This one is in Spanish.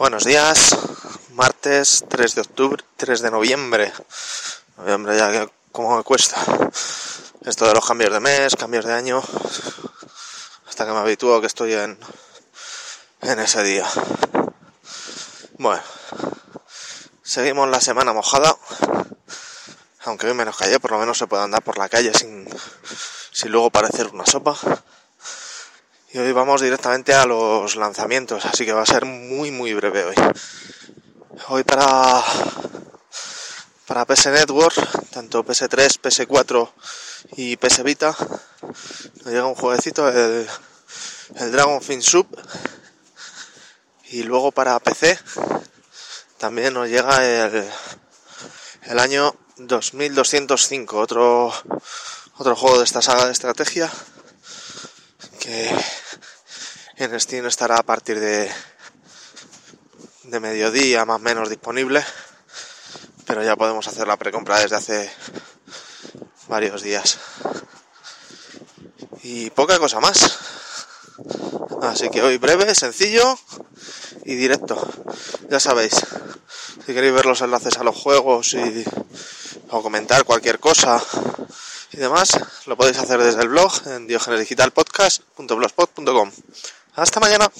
Buenos días, martes 3 de octubre, 3 de noviembre. Noviembre ya que como me cuesta. Esto de los cambios de mes, cambios de año, hasta que me habitúo que estoy en, en ese día. Bueno, seguimos la semana mojada. Aunque hoy menos calle, por lo menos se puede andar por la calle sin, sin luego parecer una sopa. Y hoy vamos directamente a los lanzamientos, así que va a ser muy muy breve hoy. Hoy para para PS Network, tanto PS3, PS4 y PS Vita, nos llega un jueguecito, el, el Dragon Fin Sub. Y luego para PC también nos llega el, el año 2205, otro, otro juego de esta saga de estrategia que en Steam estará a partir de, mediodía más o menos disponible, pero ya podemos hacer la precompra desde hace varios días. Y poca cosa más. Así que hoy breve, sencillo y directo. Ya sabéis, si queréis ver los enlaces a los juegos o comentar cualquier cosa y demás, lo podéis hacer desde el blog en diogenesdigitalpodcast.blogspot.com. Hasta mañana.